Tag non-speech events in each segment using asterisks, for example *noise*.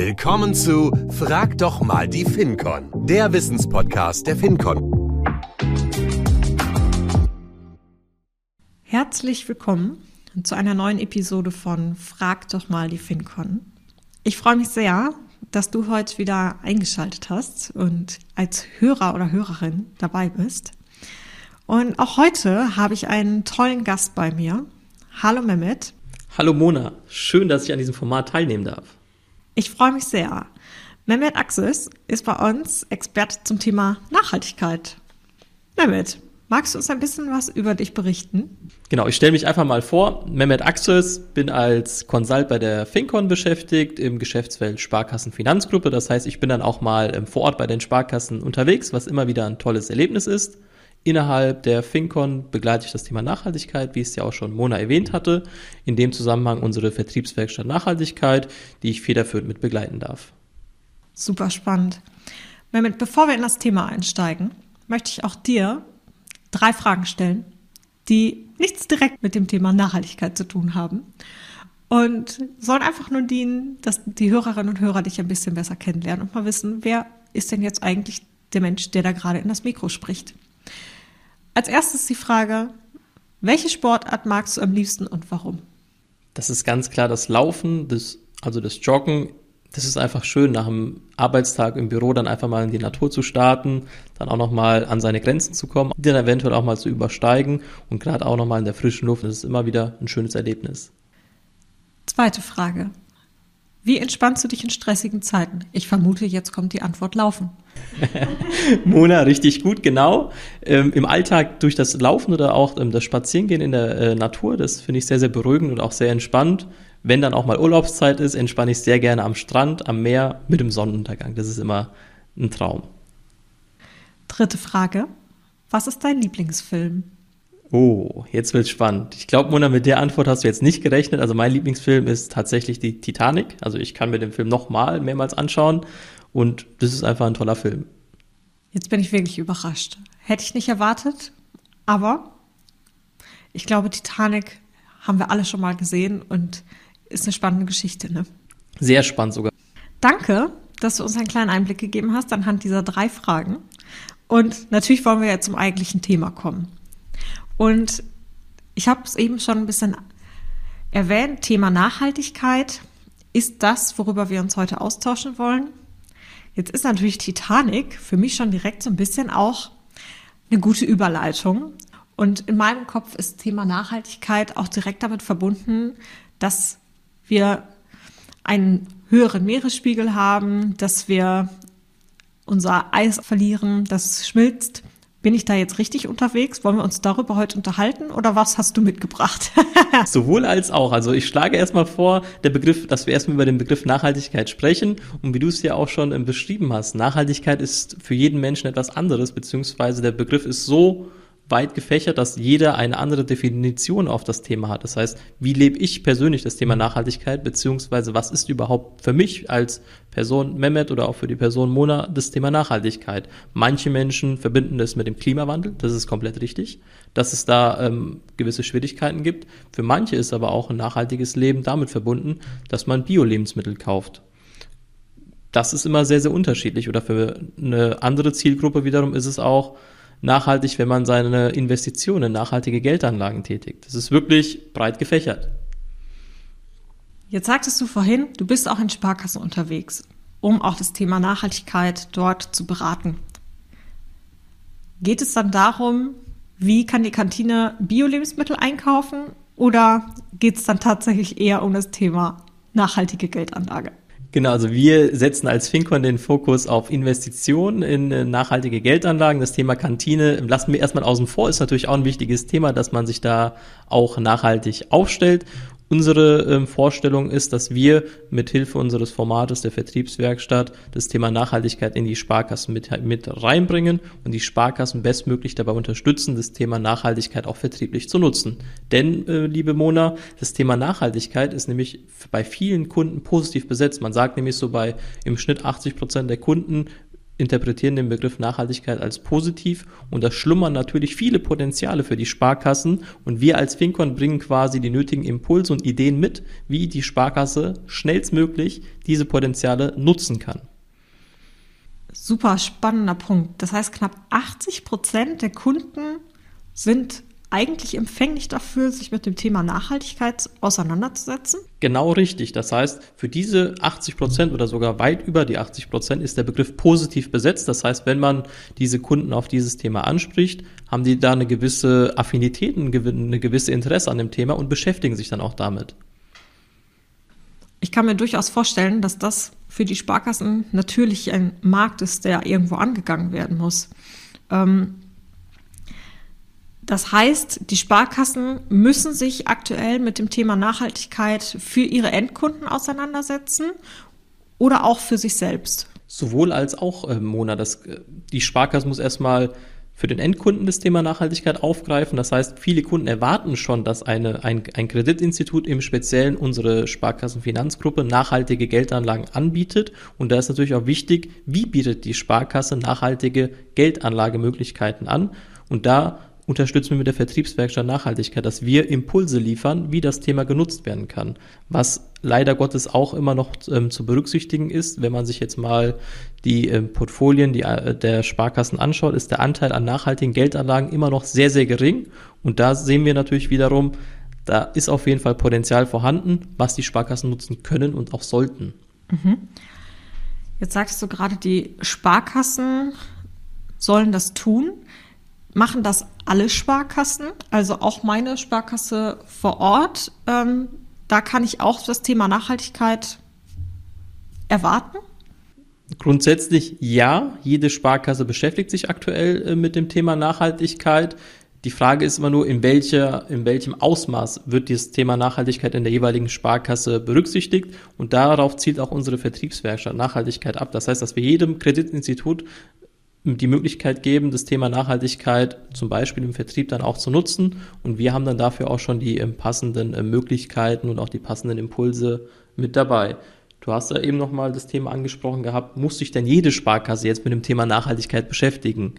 Willkommen zu Frag doch mal die FinCon, der Wissenspodcast der FinCon. Herzlich willkommen zu einer neuen Episode von Frag doch mal die FinCon. Ich freue mich sehr, dass du heute wieder eingeschaltet hast und als Hörer oder Hörerin dabei bist. Und auch heute habe ich einen tollen Gast bei mir. Hallo Mehmet. Hallo Mona, schön, dass ich an diesem Format teilnehmen darf. Ich freue mich sehr. Mehmet Axis ist bei uns Experte zum Thema Nachhaltigkeit. Mehmet, magst du uns ein bisschen was über dich berichten? Genau, ich stelle mich einfach mal vor. Mehmet Axis, bin als Consult bei der FinCon beschäftigt im Geschäftsfeld Sparkassen Finanzgruppe. Das heißt, ich bin dann auch mal ähm, vor Ort bei den Sparkassen unterwegs, was immer wieder ein tolles Erlebnis ist. Innerhalb der FinCon begleite ich das Thema Nachhaltigkeit, wie es ja auch schon Mona erwähnt hatte. In dem Zusammenhang unsere Vertriebswerkstatt Nachhaltigkeit, die ich federführend mit begleiten darf. Super spannend. Mehmet, bevor wir in das Thema einsteigen, möchte ich auch dir drei Fragen stellen, die nichts direkt mit dem Thema Nachhaltigkeit zu tun haben und sollen einfach nur dienen, dass die Hörerinnen und Hörer dich ein bisschen besser kennenlernen und mal wissen, wer ist denn jetzt eigentlich der Mensch, der da gerade in das Mikro spricht. Als erstes die Frage, welche Sportart magst du am liebsten und warum? Das ist ganz klar das Laufen, das, also das Joggen. Das ist einfach schön, nach einem Arbeitstag im Büro dann einfach mal in die Natur zu starten, dann auch nochmal an seine Grenzen zu kommen, die dann eventuell auch mal zu übersteigen und gerade auch nochmal in der frischen Luft. Das ist immer wieder ein schönes Erlebnis. Zweite Frage. Wie entspannst du dich in stressigen Zeiten? Ich vermute, jetzt kommt die Antwort Laufen. *laughs* Mona, richtig gut, genau. Ähm, Im Alltag durch das Laufen oder auch ähm, das Spazierengehen in der äh, Natur, das finde ich sehr, sehr beruhigend und auch sehr entspannt. Wenn dann auch mal Urlaubszeit ist, entspanne ich sehr gerne am Strand, am Meer mit dem Sonnenuntergang. Das ist immer ein Traum. Dritte Frage. Was ist dein Lieblingsfilm? Oh, jetzt wird's spannend. Ich glaube, Mona, mit der Antwort hast du jetzt nicht gerechnet. Also mein Lieblingsfilm ist tatsächlich die Titanic. Also ich kann mir den Film nochmal mehrmals anschauen und das ist einfach ein toller Film. Jetzt bin ich wirklich überrascht. Hätte ich nicht erwartet, aber ich glaube, Titanic haben wir alle schon mal gesehen und ist eine spannende Geschichte, ne? Sehr spannend sogar. Danke, dass du uns einen kleinen Einblick gegeben hast anhand dieser drei Fragen. Und natürlich wollen wir ja zum eigentlichen Thema kommen. Und ich habe es eben schon ein bisschen erwähnt, Thema Nachhaltigkeit ist das, worüber wir uns heute austauschen wollen. Jetzt ist natürlich Titanic für mich schon direkt so ein bisschen auch eine gute Überleitung. Und in meinem Kopf ist Thema Nachhaltigkeit auch direkt damit verbunden, dass wir einen höheren Meeresspiegel haben, dass wir unser Eis verlieren, das schmilzt, bin ich da jetzt richtig unterwegs? Wollen wir uns darüber heute unterhalten oder was hast du mitgebracht? *laughs* Sowohl als auch. Also ich schlage erstmal vor, der Begriff, dass wir erstmal über den Begriff Nachhaltigkeit sprechen. Und wie du es ja auch schon ähm, beschrieben hast, Nachhaltigkeit ist für jeden Menschen etwas anderes, beziehungsweise der Begriff ist so weit gefächert, dass jeder eine andere Definition auf das Thema hat. Das heißt, wie lebe ich persönlich das Thema Nachhaltigkeit, beziehungsweise was ist überhaupt für mich als Person Mehmet oder auch für die Person Mona das Thema Nachhaltigkeit? Manche Menschen verbinden das mit dem Klimawandel, das ist komplett richtig, dass es da ähm, gewisse Schwierigkeiten gibt. Für manche ist aber auch ein nachhaltiges Leben damit verbunden, dass man Bio-Lebensmittel kauft das ist immer sehr, sehr unterschiedlich. Oder für eine andere Zielgruppe wiederum ist es auch, nachhaltig, wenn man seine Investitionen in nachhaltige Geldanlagen tätigt. Das ist wirklich breit gefächert. Jetzt sagtest du vorhin, du bist auch in Sparkassen unterwegs, um auch das Thema Nachhaltigkeit dort zu beraten. Geht es dann darum, wie kann die Kantine Bio-Lebensmittel einkaufen oder geht es dann tatsächlich eher um das Thema nachhaltige Geldanlage? Genau, also wir setzen als Fincon den Fokus auf Investitionen in äh, nachhaltige Geldanlagen. Das Thema Kantine lassen wir erstmal außen vor, ist natürlich auch ein wichtiges Thema, dass man sich da auch nachhaltig aufstellt. Unsere ähm, Vorstellung ist, dass wir mit Hilfe unseres Formates der Vertriebswerkstatt das Thema Nachhaltigkeit in die Sparkassen mit, mit reinbringen und die Sparkassen bestmöglich dabei unterstützen, das Thema Nachhaltigkeit auch vertrieblich zu nutzen. Denn, äh, liebe Mona, das Thema Nachhaltigkeit ist nämlich bei vielen Kunden positiv besetzt. Man sagt nämlich so bei im Schnitt 80 Prozent der Kunden interpretieren den Begriff Nachhaltigkeit als positiv und da schlummern natürlich viele Potenziale für die Sparkassen und wir als Fincon bringen quasi die nötigen Impulse und Ideen mit, wie die Sparkasse schnellstmöglich diese Potenziale nutzen kann. Super spannender Punkt. Das heißt, knapp 80 Prozent der Kunden sind eigentlich empfänglich dafür, sich mit dem Thema Nachhaltigkeit auseinanderzusetzen? Genau richtig. Das heißt, für diese 80 Prozent oder sogar weit über die 80 Prozent ist der Begriff positiv besetzt. Das heißt, wenn man diese Kunden auf dieses Thema anspricht, haben die da eine gewisse Affinität, eine gewisse Interesse an dem Thema und beschäftigen sich dann auch damit. Ich kann mir durchaus vorstellen, dass das für die Sparkassen natürlich ein Markt ist, der irgendwo angegangen werden muss. Ähm, das heißt, die Sparkassen müssen sich aktuell mit dem Thema Nachhaltigkeit für ihre Endkunden auseinandersetzen oder auch für sich selbst. Sowohl als auch, äh, Mona. Das, äh, die Sparkasse muss erstmal für den Endkunden das Thema Nachhaltigkeit aufgreifen. Das heißt, viele Kunden erwarten schon, dass eine, ein, ein Kreditinstitut im Speziellen unsere Sparkassenfinanzgruppe nachhaltige Geldanlagen anbietet. Und da ist natürlich auch wichtig, wie bietet die Sparkasse nachhaltige Geldanlagemöglichkeiten an. Und da unterstützen wir mit der Vertriebswerkstatt Nachhaltigkeit, dass wir Impulse liefern, wie das Thema genutzt werden kann. Was leider Gottes auch immer noch ähm, zu berücksichtigen ist, wenn man sich jetzt mal die ähm, Portfolien die, äh, der Sparkassen anschaut, ist der Anteil an nachhaltigen Geldanlagen immer noch sehr, sehr gering. Und da sehen wir natürlich wiederum, da ist auf jeden Fall Potenzial vorhanden, was die Sparkassen nutzen können und auch sollten. Mhm. Jetzt sagst du gerade, die Sparkassen sollen das tun. Machen das alle Sparkassen, also auch meine Sparkasse vor Ort? Ähm, da kann ich auch das Thema Nachhaltigkeit erwarten? Grundsätzlich ja. Jede Sparkasse beschäftigt sich aktuell äh, mit dem Thema Nachhaltigkeit. Die Frage ist immer nur, in, welcher, in welchem Ausmaß wird dieses Thema Nachhaltigkeit in der jeweiligen Sparkasse berücksichtigt. Und darauf zielt auch unsere Vertriebswerkstatt Nachhaltigkeit ab. Das heißt, dass wir jedem Kreditinstitut die Möglichkeit geben, das Thema Nachhaltigkeit zum Beispiel im Vertrieb dann auch zu nutzen. Und wir haben dann dafür auch schon die ähm, passenden äh, Möglichkeiten und auch die passenden Impulse mit dabei. Du hast da eben nochmal das Thema angesprochen gehabt, muss sich denn jede Sparkasse jetzt mit dem Thema Nachhaltigkeit beschäftigen?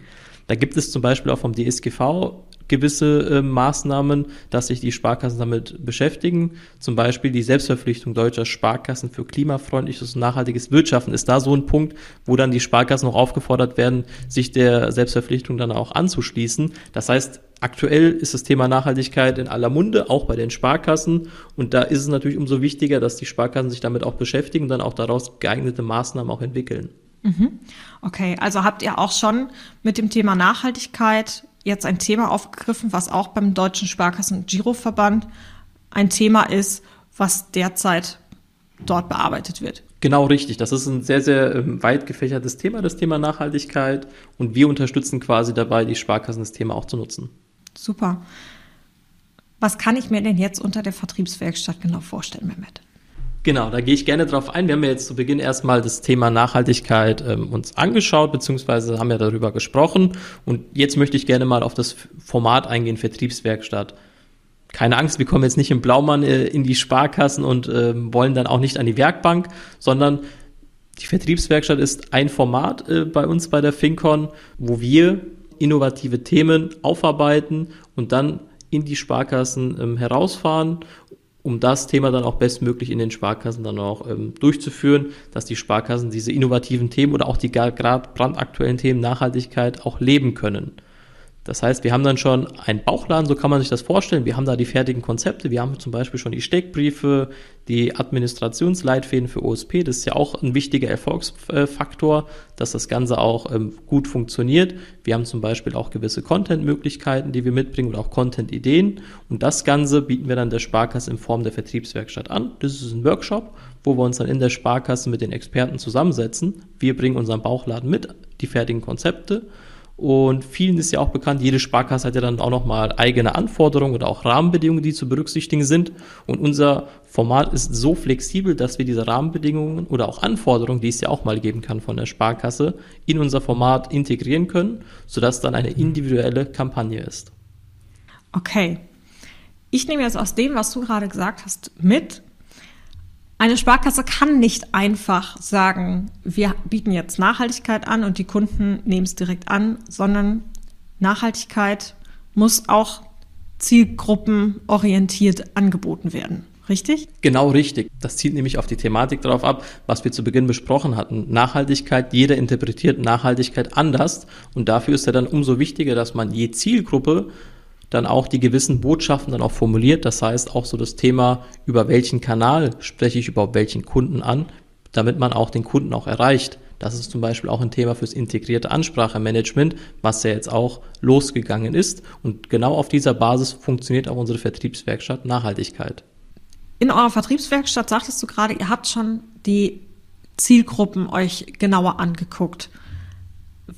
Da gibt es zum Beispiel auch vom DSGV gewisse äh, Maßnahmen, dass sich die Sparkassen damit beschäftigen. Zum Beispiel die Selbstverpflichtung deutscher Sparkassen für klimafreundliches und nachhaltiges Wirtschaften ist da so ein Punkt, wo dann die Sparkassen noch aufgefordert werden, sich der Selbstverpflichtung dann auch anzuschließen. Das heißt, aktuell ist das Thema Nachhaltigkeit in aller Munde, auch bei den Sparkassen. Und da ist es natürlich umso wichtiger, dass die Sparkassen sich damit auch beschäftigen und dann auch daraus geeignete Maßnahmen auch entwickeln. Mhm. Okay, also habt ihr auch schon mit dem Thema Nachhaltigkeit jetzt ein Thema aufgegriffen, was auch beim Deutschen Sparkassen- und Giroverband ein Thema ist, was derzeit dort bearbeitet wird. Genau richtig. Das ist ein sehr, sehr ähm, weit gefächertes Thema, das Thema Nachhaltigkeit. Und wir unterstützen quasi dabei, die Sparkassen das Thema auch zu nutzen. Super. Was kann ich mir denn jetzt unter der Vertriebswerkstatt genau vorstellen, Mehmet? Genau, da gehe ich gerne drauf ein. Wir haben ja jetzt zu Beginn erstmal das Thema Nachhaltigkeit ähm, uns angeschaut, beziehungsweise haben ja darüber gesprochen. Und jetzt möchte ich gerne mal auf das Format eingehen, Vertriebswerkstatt. Keine Angst, wir kommen jetzt nicht im Blaumann äh, in die Sparkassen und äh, wollen dann auch nicht an die Werkbank, sondern die Vertriebswerkstatt ist ein Format äh, bei uns bei der FinCon, wo wir innovative Themen aufarbeiten und dann in die Sparkassen ähm, herausfahren um das Thema dann auch bestmöglich in den Sparkassen dann auch ähm, durchzuführen, dass die Sparkassen diese innovativen Themen oder auch die gerade brandaktuellen Themen Nachhaltigkeit auch leben können. Das heißt, wir haben dann schon einen Bauchladen, so kann man sich das vorstellen. Wir haben da die fertigen Konzepte. Wir haben zum Beispiel schon die Steckbriefe, die Administrationsleitfäden für OSP. Das ist ja auch ein wichtiger Erfolgsfaktor, dass das Ganze auch ähm, gut funktioniert. Wir haben zum Beispiel auch gewisse Content-Möglichkeiten, die wir mitbringen oder auch Content-Ideen. Und das Ganze bieten wir dann der Sparkasse in Form der Vertriebswerkstatt an. Das ist ein Workshop, wo wir uns dann in der Sparkasse mit den Experten zusammensetzen. Wir bringen unseren Bauchladen mit, die fertigen Konzepte und vielen ist ja auch bekannt, jede Sparkasse hat ja dann auch nochmal eigene Anforderungen oder auch Rahmenbedingungen, die zu berücksichtigen sind. Und unser Format ist so flexibel, dass wir diese Rahmenbedingungen oder auch Anforderungen, die es ja auch mal geben kann von der Sparkasse, in unser Format integrieren können, sodass dann eine individuelle Kampagne ist. Okay. Ich nehme jetzt aus dem, was du gerade gesagt hast, mit, Eine Sparkasse kann nicht einfach sagen, wir bieten jetzt Nachhaltigkeit an und die Kunden nehmen es direkt an, sondern Nachhaltigkeit muss auch zielgruppenorientiert angeboten werden. Richtig? Genau richtig. Das zielt nämlich auf die Thematik darauf ab, was wir zu Beginn besprochen hatten. Nachhaltigkeit, jeder interpretiert Nachhaltigkeit anders und dafür ist ja dann umso wichtiger, dass man je Zielgruppe dann auch die gewissen Botschaften dann auch formuliert. Das heißt auch so das Thema, über welchen Kanal spreche ich überhaupt welchen Kunden an, damit man auch den Kunden auch erreicht. Das ist zum Beispiel auch ein Thema fürs integrierte Ansprachemanagement, was ja jetzt auch losgegangen ist. Und genau auf dieser Basis funktioniert auch unsere Vertriebswerkstatt Nachhaltigkeit. In eurer Vertriebswerkstatt sagtest du gerade, ihr habt schon die Zielgruppen euch genauer angeguckt.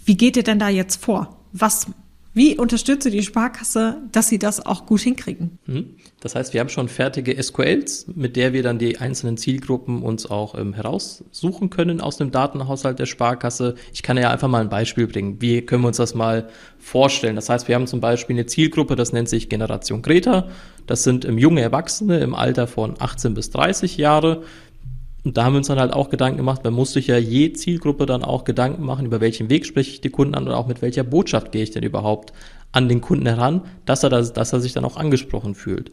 Wie geht ihr denn da jetzt vor? Was wie unterstütze die Sparkasse, dass sie das auch gut hinkriegen? Hm. Das heißt, wir haben schon fertige SQLs, mit der wir dann die einzelnen Zielgruppen uns auch ähm, heraussuchen können aus dem Datenhaushalt der Sparkasse. Ich kann ja einfach mal ein Beispiel bringen. Wie können wir uns das mal vorstellen? Das heißt, wir haben zum Beispiel eine Zielgruppe, das nennt sich Generation Greta. Das sind ähm, junge Erwachsene im Alter von 18 bis 30 Jahre. Und da haben wir uns dann halt auch Gedanken gemacht, man muss sich ja je Zielgruppe dann auch Gedanken machen, über welchen Weg spreche ich die Kunden an und auch mit welcher Botschaft gehe ich denn überhaupt an den Kunden heran, dass er, das, dass er sich dann auch angesprochen fühlt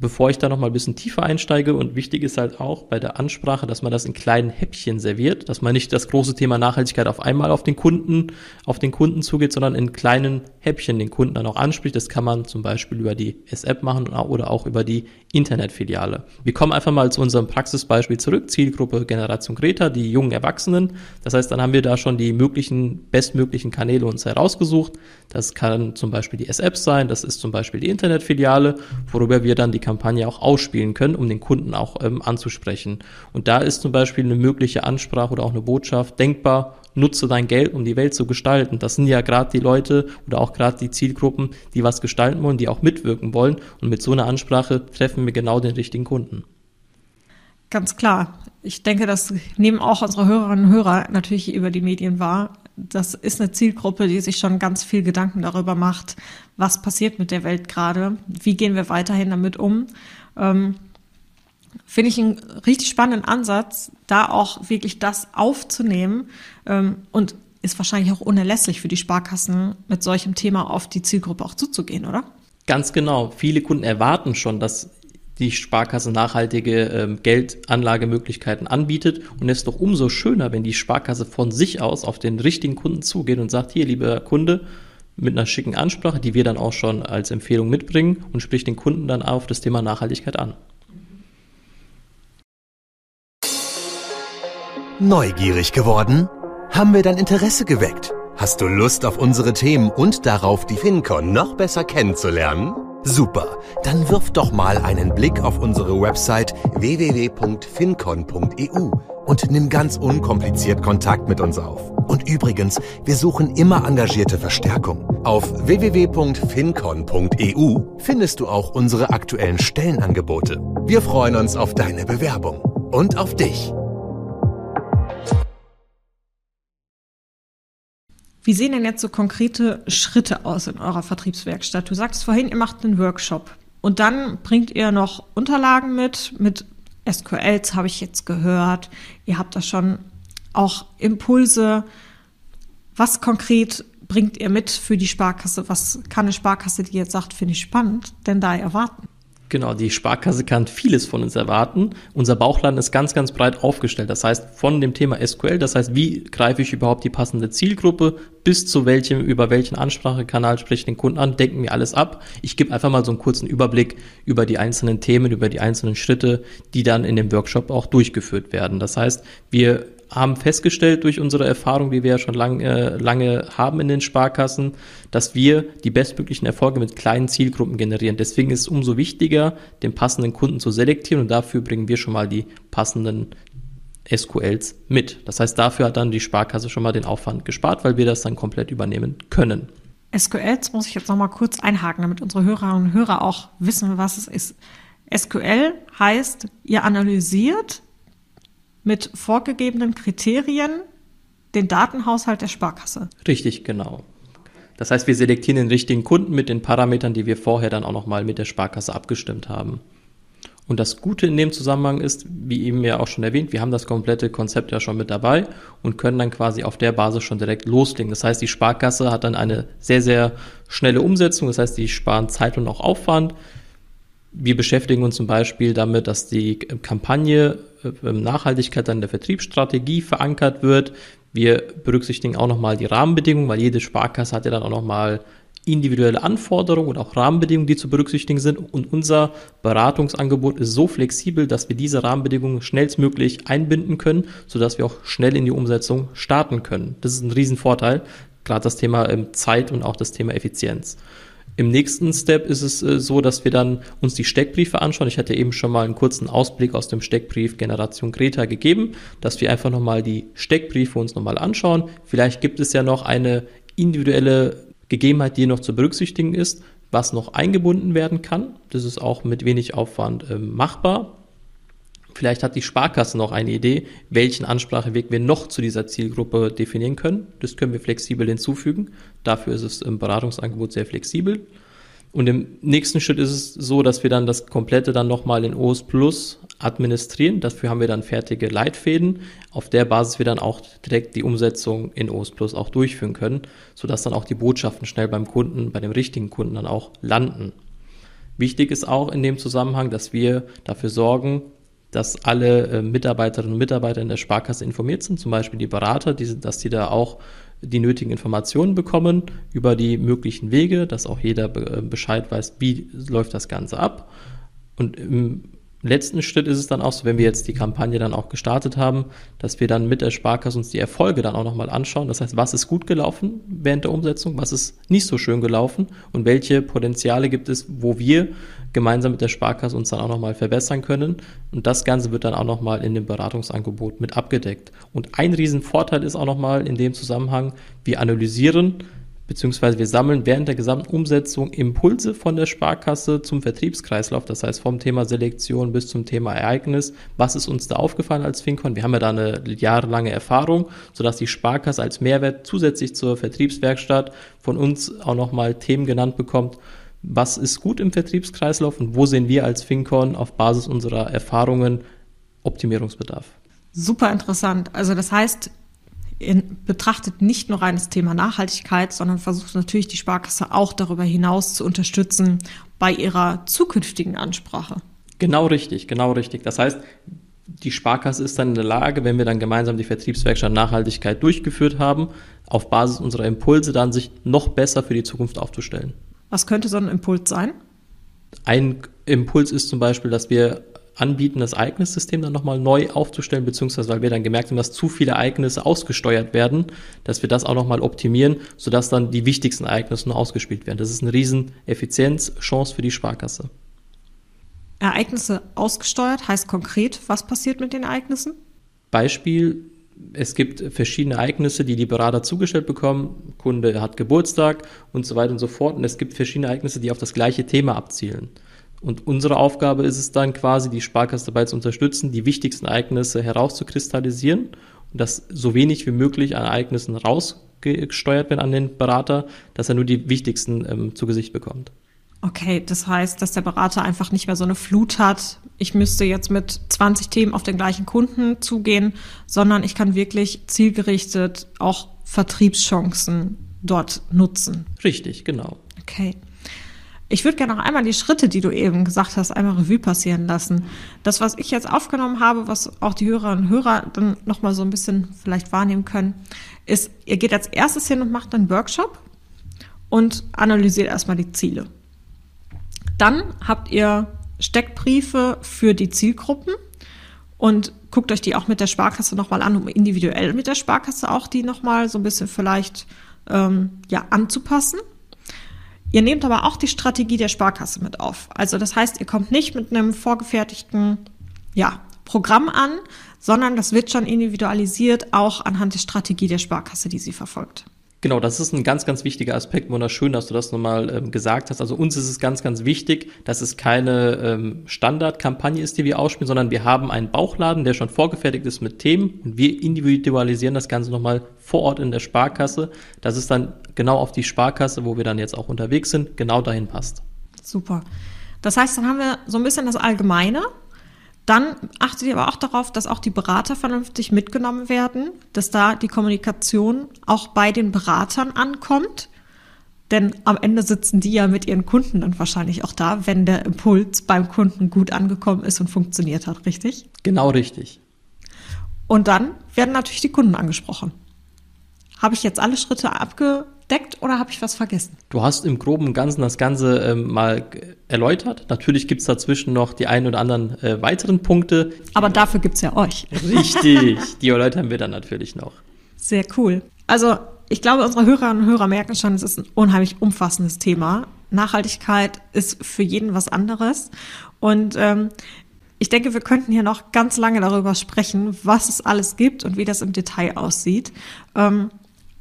bevor ich da noch mal ein bisschen tiefer einsteige und wichtig ist halt auch bei der Ansprache, dass man das in kleinen Häppchen serviert, dass man nicht das große Thema Nachhaltigkeit auf einmal auf den Kunden, auf den Kunden zugeht, sondern in kleinen Häppchen den Kunden dann auch anspricht. Das kann man zum Beispiel über die S-App machen oder auch über die Internetfiliale. Wir kommen einfach mal zu unserem Praxisbeispiel zurück. Zielgruppe Generation Greta, die jungen Erwachsenen. Das heißt, dann haben wir da schon die möglichen, bestmöglichen Kanäle uns herausgesucht. Das kann zum Beispiel die S-App sein, das ist zum Beispiel die Internetfiliale, worüber wir dann die Kampagne auch ausspielen können, um den Kunden auch ähm, anzusprechen. Und da ist zum Beispiel eine mögliche Ansprache oder auch eine Botschaft denkbar, nutze dein Geld, um die Welt zu gestalten. Das sind ja gerade die Leute oder auch gerade die Zielgruppen, die was gestalten wollen, die auch mitwirken wollen. Und mit so einer Ansprache treffen wir genau den richtigen Kunden. Ganz klar. Ich denke, das nehmen auch unsere Hörerinnen und Hörer natürlich über die Medien wahr. Das ist eine Zielgruppe, die sich schon ganz viel Gedanken darüber macht, was passiert mit der Welt gerade, wie gehen wir weiterhin damit um. Ähm, Finde ich einen richtig spannenden Ansatz, da auch wirklich das aufzunehmen ähm, und ist wahrscheinlich auch unerlässlich für die Sparkassen, mit solchem Thema auf die Zielgruppe auch zuzugehen, oder? Ganz genau. Viele Kunden erwarten schon, dass die Sparkasse nachhaltige ähm, Geldanlagemöglichkeiten anbietet. Und es ist doch umso schöner, wenn die Sparkasse von sich aus auf den richtigen Kunden zugeht und sagt, hier, lieber Kunde, mit einer schicken Ansprache, die wir dann auch schon als Empfehlung mitbringen und spricht den Kunden dann auf das Thema Nachhaltigkeit an. Neugierig geworden? Haben wir dein Interesse geweckt? Hast du Lust auf unsere Themen und darauf, die FinCon noch besser kennenzulernen? Super, dann wirf doch mal einen Blick auf unsere Website www.fincon.eu und nimm ganz unkompliziert Kontakt mit uns auf. Und übrigens, wir suchen immer engagierte Verstärkung. Auf www.fincon.eu findest du auch unsere aktuellen Stellenangebote. Wir freuen uns auf deine Bewerbung und auf dich. Wie sehen denn jetzt so konkrete Schritte aus in eurer Vertriebswerkstatt? Du sagst vorhin, ihr macht einen Workshop und dann bringt ihr noch Unterlagen mit, mit SQLs habe ich jetzt gehört. Ihr habt da schon auch Impulse. Was konkret bringt ihr mit für die Sparkasse? Was kann eine Sparkasse, die jetzt sagt, finde ich spannend, denn da erwarten? Genau, die Sparkasse kann vieles von uns erwarten. Unser Bauchladen ist ganz, ganz breit aufgestellt. Das heißt, von dem Thema SQL, das heißt, wie greife ich überhaupt die passende Zielgruppe, bis zu welchem, über welchen Ansprachekanal spreche ich den Kunden an, denken wir alles ab. Ich gebe einfach mal so einen kurzen Überblick über die einzelnen Themen, über die einzelnen Schritte, die dann in dem Workshop auch durchgeführt werden. Das heißt, wir haben festgestellt durch unsere Erfahrung, die wir ja schon lang, äh, lange haben in den Sparkassen, dass wir die bestmöglichen Erfolge mit kleinen Zielgruppen generieren. Deswegen ist es umso wichtiger, den passenden Kunden zu selektieren und dafür bringen wir schon mal die passenden SQLs mit. Das heißt, dafür hat dann die Sparkasse schon mal den Aufwand gespart, weil wir das dann komplett übernehmen können. SQLs muss ich jetzt noch mal kurz einhaken, damit unsere Hörerinnen und Hörer auch wissen, was es ist. SQL heißt, ihr analysiert mit vorgegebenen Kriterien den Datenhaushalt der Sparkasse. Richtig, genau. Das heißt, wir selektieren den richtigen Kunden mit den Parametern, die wir vorher dann auch nochmal mit der Sparkasse abgestimmt haben. Und das Gute in dem Zusammenhang ist, wie eben ja auch schon erwähnt, wir haben das komplette Konzept ja schon mit dabei und können dann quasi auf der Basis schon direkt loslegen. Das heißt, die Sparkasse hat dann eine sehr, sehr schnelle Umsetzung. Das heißt, die sparen Zeit und auch Aufwand. Wir beschäftigen uns zum Beispiel damit, dass die Kampagne äh, Nachhaltigkeit dann der Vertriebsstrategie verankert wird. Wir berücksichtigen auch nochmal die Rahmenbedingungen, weil jede Sparkasse hat ja dann auch nochmal individuelle Anforderungen und auch Rahmenbedingungen, die zu berücksichtigen sind. Und unser Beratungsangebot ist so flexibel, dass wir diese Rahmenbedingungen schnellstmöglich einbinden können, sodass wir auch schnell in die Umsetzung starten können. Das ist ein Riesenvorteil, gerade das Thema ähm, Zeit und auch das Thema Effizienz. Im nächsten Step ist es äh, so, dass wir dann uns die Steckbriefe anschauen. Ich hatte eben schon mal einen kurzen Ausblick aus dem Steckbrief Generation Greta gegeben, dass wir einfach nochmal die Steckbriefe uns nochmal anschauen. Vielleicht gibt es ja noch eine individuelle Gegebenheit, die noch zu berücksichtigen ist, was noch eingebunden werden kann. Das ist auch mit wenig Aufwand äh, machbar. Vielleicht hat die Sparkasse noch eine Idee, welchen Anspracheweg wir noch zu dieser Zielgruppe definieren können. Das können wir flexibel hinzufügen. Dafür ist es im Beratungsangebot sehr flexibel. Und im nächsten Schritt ist es so, dass wir dann das komplette dann nochmal in OS Plus administrieren. Dafür haben wir dann fertige Leitfäden, auf der Basis wir dann auch direkt die Umsetzung in OS Plus auch durchführen können, sodass dann auch die Botschaften schnell beim Kunden, bei dem richtigen Kunden dann auch landen. Wichtig ist auch in dem Zusammenhang, dass wir dafür sorgen, dass alle äh, Mitarbeiterinnen und Mitarbeiter in der Sparkasse informiert sind, zum Beispiel die Berater, die, dass die da auch die nötigen Informationen bekommen über die möglichen Wege, dass auch jeder äh, Bescheid weiß, wie läuft das Ganze ab. Und im letzten Schritt ist es dann auch so, wenn wir jetzt die Kampagne dann auch gestartet haben, dass wir dann mit der Sparkasse uns die Erfolge dann auch nochmal anschauen. Das heißt, was ist gut gelaufen während der Umsetzung, was ist nicht so schön gelaufen und welche Potenziale gibt es, wo wir gemeinsam mit der Sparkasse uns dann auch nochmal verbessern können. Und das Ganze wird dann auch nochmal in dem Beratungsangebot mit abgedeckt. Und ein Riesenvorteil ist auch nochmal in dem Zusammenhang, wir analysieren, beziehungsweise wir sammeln während der gesamten Umsetzung Impulse von der Sparkasse zum Vertriebskreislauf, das heißt vom Thema Selektion bis zum Thema Ereignis. Was ist uns da aufgefallen als FinCon? Wir haben ja da eine jahrelange Erfahrung, sodass die Sparkasse als Mehrwert zusätzlich zur Vertriebswerkstatt von uns auch nochmal Themen genannt bekommt. Was ist gut im Vertriebskreislauf und wo sehen wir als FinCon auf Basis unserer Erfahrungen Optimierungsbedarf? Super interessant. Also das heißt, in, betrachtet nicht nur reines Thema Nachhaltigkeit, sondern versucht natürlich die Sparkasse auch darüber hinaus zu unterstützen bei ihrer zukünftigen Ansprache. Genau richtig, genau richtig. Das heißt, die Sparkasse ist dann in der Lage, wenn wir dann gemeinsam die Vertriebswerkstatt Nachhaltigkeit durchgeführt haben, auf Basis unserer Impulse dann sich noch besser für die Zukunft aufzustellen. Was könnte so ein Impuls sein? Ein Impuls ist zum Beispiel, dass wir anbieten, das Ereignissystem dann nochmal neu aufzustellen, beziehungsweise weil wir dann gemerkt haben, dass zu viele Ereignisse ausgesteuert werden, dass wir das auch nochmal optimieren, sodass dann die wichtigsten Ereignisse nur ausgespielt werden. Das ist eine riesen Effizienzchance für die Sparkasse. Ereignisse ausgesteuert heißt konkret, was passiert mit den Ereignissen? Beispiel, es gibt verschiedene Ereignisse, die die Berater zugestellt bekommen. Kunde hat Geburtstag und so weiter und so fort. Und es gibt verschiedene Ereignisse, die auf das gleiche Thema abzielen. Und unsere Aufgabe ist es dann quasi, die Sparkasse dabei zu unterstützen, die wichtigsten Ereignisse herauszukristallisieren und dass so wenig wie möglich an Ereignissen rausgesteuert werden an den Berater, dass er nur die wichtigsten ähm, zu Gesicht bekommt. Okay, das heißt, dass der Berater einfach nicht mehr so eine Flut hat. Ich müsste jetzt mit 20 Themen auf den gleichen Kunden zugehen, sondern ich kann wirklich zielgerichtet auch Vertriebschancen dort nutzen. Richtig, genau. Okay. Ich würde gerne noch einmal die Schritte, die du eben gesagt hast, einmal Revue passieren lassen. Das, was ich jetzt aufgenommen habe, was auch die Hörerinnen und Hörer dann nochmal so ein bisschen vielleicht wahrnehmen können, ist, ihr geht als erstes hin und macht einen Workshop und analysiert erstmal die Ziele. Dann habt ihr Steckbriefe für die Zielgruppen und guckt euch die auch mit der Sparkasse nochmal an, um individuell mit der Sparkasse auch die nochmal so ein bisschen vielleicht ähm, ja, anzupassen. Ihr nehmt aber auch die Strategie der Sparkasse mit auf. Also das heißt, ihr kommt nicht mit einem vorgefertigten ja, Programm an, sondern das wird schon individualisiert, auch anhand der Strategie der Sparkasse, die sie verfolgt. Genau, das ist ein ganz, ganz wichtiger Aspekt. Wunderschön, dass du das nochmal ähm, gesagt hast. Also uns ist es ganz, ganz wichtig, dass es keine ähm, Standardkampagne ist, die wir ausspielen, sondern wir haben einen Bauchladen, der schon vorgefertigt ist mit Themen und wir individualisieren das Ganze nochmal vor Ort in der Sparkasse, dass es dann genau auf die Sparkasse, wo wir dann jetzt auch unterwegs sind, genau dahin passt. Super. Das heißt, dann haben wir so ein bisschen das Allgemeine. Dann achtet ihr aber auch darauf, dass auch die Berater vernünftig mitgenommen werden, dass da die Kommunikation auch bei den Beratern ankommt. Denn am Ende sitzen die ja mit ihren Kunden dann wahrscheinlich auch da, wenn der Impuls beim Kunden gut angekommen ist und funktioniert hat, richtig? Genau richtig. Und dann werden natürlich die Kunden angesprochen. Habe ich jetzt alle Schritte abgedeckt oder habe ich was vergessen? Du hast im Groben und Ganzen das Ganze ähm, mal erläutert. Natürlich gibt's dazwischen noch die ein oder anderen äh, weiteren Punkte. Aber dafür gibt's ja euch. Richtig, *laughs* die erläutern wir dann natürlich noch. Sehr cool. Also ich glaube, unsere Hörerinnen und Hörer merken schon, es ist ein unheimlich umfassendes Thema. Nachhaltigkeit ist für jeden was anderes. Und ähm, ich denke, wir könnten hier noch ganz lange darüber sprechen, was es alles gibt und wie das im Detail aussieht. Ähm,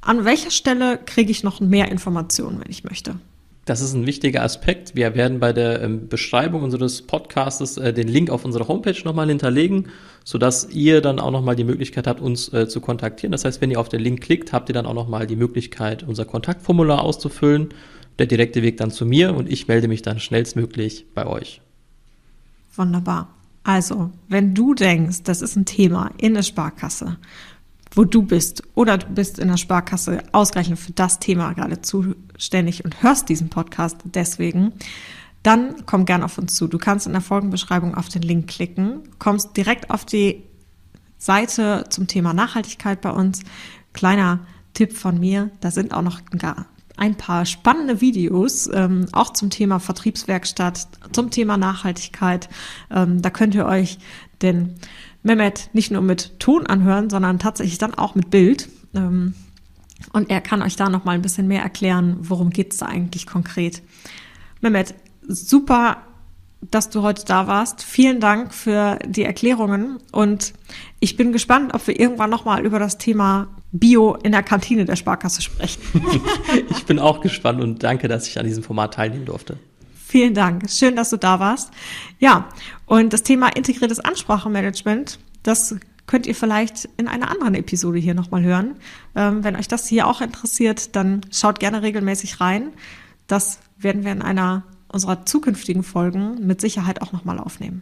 an welcher Stelle kriege ich noch mehr Informationen, wenn ich möchte? Das ist ein wichtiger Aspekt. Wir werden bei der ähm, Beschreibung unseres Podcasts äh, den Link auf unsere Homepage nochmal hinterlegen, sodass ihr dann auch nochmal die Möglichkeit habt, uns äh, zu kontaktieren. Das heißt, wenn ihr auf den Link klickt, habt ihr dann auch nochmal die Möglichkeit, unser Kontaktformular auszufüllen. Der direkte Weg dann zu mir und ich melde mich dann schnellstmöglich bei euch. Wunderbar. Also, wenn du denkst, das ist ein Thema in der Sparkasse, wo du bist oder du bist in der Sparkasse ausgerechnet für das Thema gerade zuständig und hörst diesen Podcast deswegen, dann komm gern auf uns zu. Du kannst in der Folgenbeschreibung auf den Link klicken, kommst direkt auf die Seite zum Thema Nachhaltigkeit bei uns. Kleiner Tipp von mir, da sind auch noch ein paar spannende Videos, ähm, auch zum Thema Vertriebswerkstatt, zum Thema Nachhaltigkeit. Ähm, da könnt ihr euch den Mehmet nicht nur mit Ton anhören, sondern tatsächlich dann auch mit Bild. Ähm, und er kann euch da noch mal ein bisschen mehr erklären, worum geht's da eigentlich konkret. Mehmet, super, dass du heute da warst. Vielen Dank für die Erklärungen und ich bin gespannt, ob wir irgendwann noch mal über das Thema Bio in der Kantine der Sparkasse sprechen. *laughs* ich bin auch gespannt und danke, dass ich an diesem Format teilnehmen durfte. Vielen Dank. Schön, dass du da warst. Ja, und das Thema integriertes Ansprachemanagement, das könnt ihr vielleicht in einer anderen Episode hier nochmal hören. Ähm, wenn euch das hier auch interessiert, dann schaut gerne regelmäßig rein. Das werden wir in einer unserer zukünftigen Folgen mit Sicherheit auch nochmal aufnehmen.